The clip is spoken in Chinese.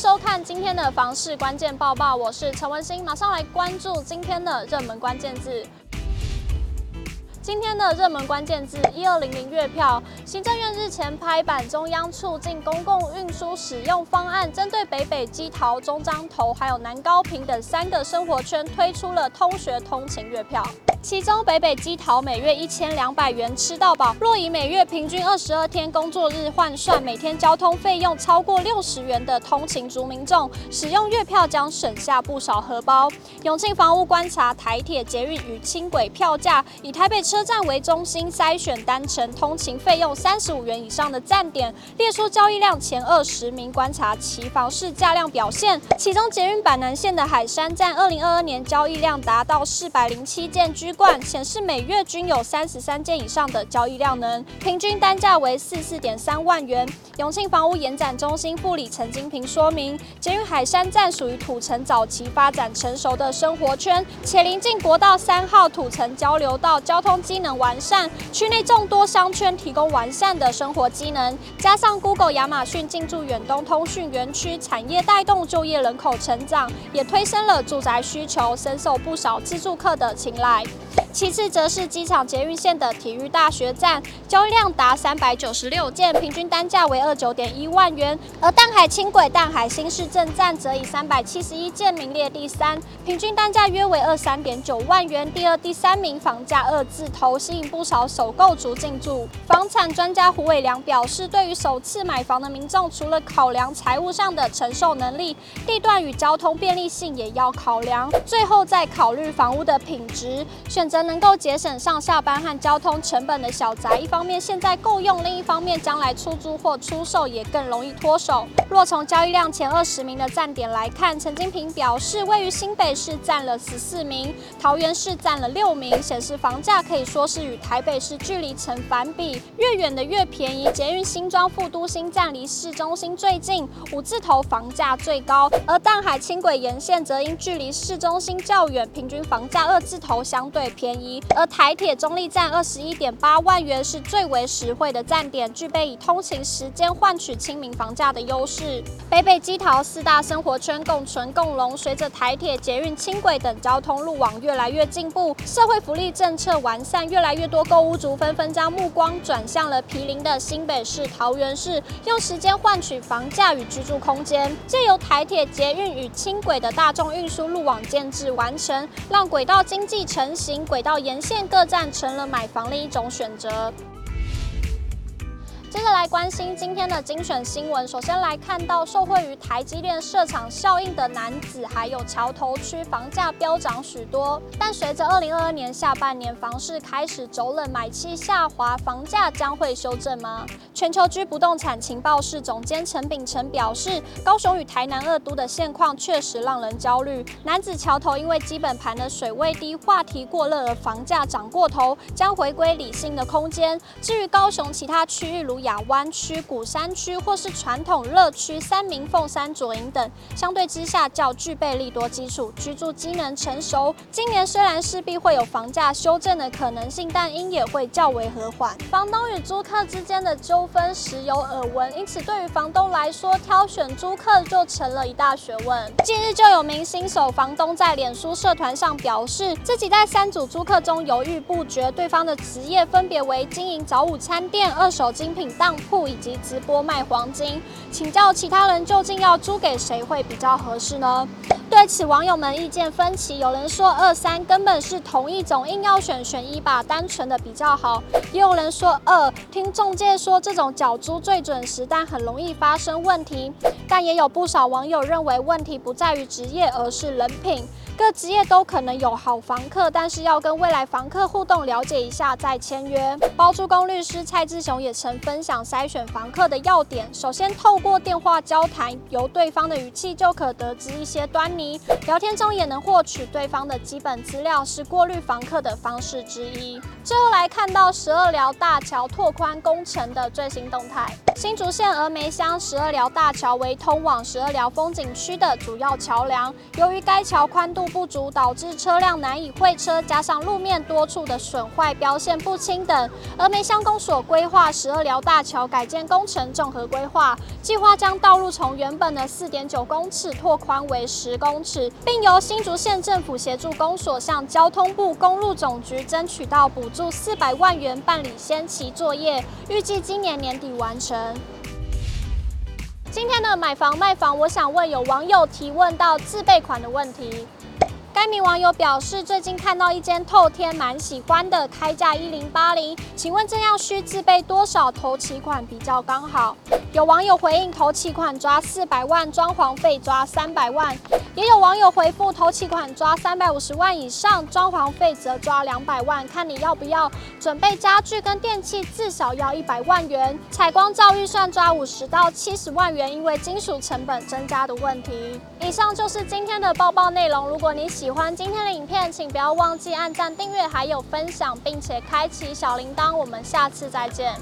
收看今天的房市关键报报，我是陈文心，马上来关注今天的热门关键字。今天的热门关键字：一二零零月票。行政院日前拍板，中央促进公共运输使用方案，针对北北基桃、中彰投还有南高屏等三个生活圈，推出了通学通勤月票。其中北北基桃每月一千两百元吃到饱，若以每月平均二十二天工作日换算，每天交通费用超过六十元的通勤族民众，使用月票将省下不少荷包。永庆房屋观察台铁、捷运与轻轨票价，以台北车站为中心筛选单程通勤费用三十五元以上的站点，列出交易量前二十名，观察其房市价量表现。其中捷运板南线的海山站，二零二二年交易量达到四百零七件居。冠显示每月均有三十三件以上的交易量能，平均单价为四四点三万元。永庆房屋延展中心副理陈金平说明，捷运海山站属于土城早期发展成熟的生活圈，且临近国道三号土城交流道，交通机能完善，区内众多商圈提供完善的生活机能，加上 Google、亚马逊进驻远东通讯园区，产业带动就业人口成长，也推升了住宅需求，深受不少自住客的青睐。其次则是机场捷运线的体育大学站，交易量达三百九十六件，平均单价为二九点一万元；而淡海轻轨淡海新市镇站则以三百七十一件名列第三，平均单价约为二三点九万元。第二、第三名房价二字头，吸引不少首购族进驻。房产专家胡伟良表示，对于首次买房的民众，除了考量财务上的承受能力，地段与交通便利性也要考量，最后再考虑房屋的品质。选择能够节省上下班和交通成本的小宅，一方面现在够用，另一方面将来出租或出售也更容易脱手。若从交易量前二十名的站点来看，陈金平表示，位于新北市占了十四名，桃园市占了六名，显示房价可以说是与台北市距离成反比，越远的越便宜。捷运新庄副都心站离市中心最近，五字头房价最高，而淡海轻轨沿线则因距离市中心较远，平均房价二字头相对。便宜，而台铁中立站二十一点八万元是最为实惠的站点，具备以通勤时间换取亲民房价的优势。北北基桃四大生活圈共存共荣，随着台铁、捷运、轻轨等交通路网越来越进步，社会福利政策完善，越来越多购屋族纷纷将目光转向了毗邻的新北市、桃园市，用时间换取房价与居住空间。借由台铁、捷运与轻轨的大众运输路网建置完成，让轨道经济成型。轨道沿线各站成了买房的一种选择。接着来关心今天的精选新闻。首先来看到，受惠于台积电设厂效应的楠梓，还有桥头区房价飙涨许多。但随着二零二二年下半年房市开始走冷，买气下滑，房价将会修正吗？全球居不动产情报室总监陈秉承表示，高雄与台南二都的现况确实让人焦虑。男子桥头因为基本盘的水位低，话题过热而房价涨过头，将回归理性的空间。至于高雄其他区域如亚湾区、鼓山区或是传统热区三民、凤山左营等，相对之下较具备利多基础，居住机能成熟。今年虽然势必会有房价修正的可能性，但因也会较为和缓。房东与租客之间的纠纷时有耳闻，因此对于房东来说，挑选租客就成了一大学问。近日就有名新手房东在脸书社团上表示，自己在三组租客中犹豫不决，对方的职业分别为经营早午餐店、二手精品。当铺以及直播卖黄金，请教其他人究竟要租给谁会比较合适呢？对此，网友们意见分歧，有人说二三根本是同一种，硬要选选一吧，单纯的比较好；也有人说二，听中介说这种缴租最准时，但很容易发生问题。但也有不少网友认为问题不在于职业，而是人品。各职业都可能有好房客，但是要跟未来房客互动，了解一下再签约。包租公律师蔡志雄也曾分享筛选房客的要点：首先，透过电话交谈，由对方的语气就可得知一些端倪；聊天中也能获取对方的基本资料，是过滤房客的方式之一。最后来看到十二寮大桥拓宽工程的最新动态。新竹县峨眉乡十二寮大桥为通往十二寮风景区的主要桥梁，由于该桥宽度不足，导致车辆难以会车，加上路面多处的损坏、标线不清等，峨眉乡公所规划十二寮大桥改建工程综合规划，计划将道路从原本的四点九公尺拓宽为十公尺，并由新竹县政府协助公所向交通部公路总局争取到补助四百万元办理先期作业，预计今年年底完成。今天的买房卖房，我想问有网友提问到自备款的问题。该名网友表示，最近看到一间透天蛮喜欢的，开价一零八零，请问这样需自备多少头期款比较刚好？有网友回应，头期款抓四百万，装潢费抓三百万。也有网友回复，头期款抓三百五十万以上，装潢费则抓两百万，看你要不要。准备家具跟电器至少要一百万元，采光照预算抓五十到七十万元，因为金属成本增加的问题。以上就是今天的报报内容。如果你喜喜欢今天的影片，请不要忘记按赞、订阅，还有分享，并且开启小铃铛。我们下次再见。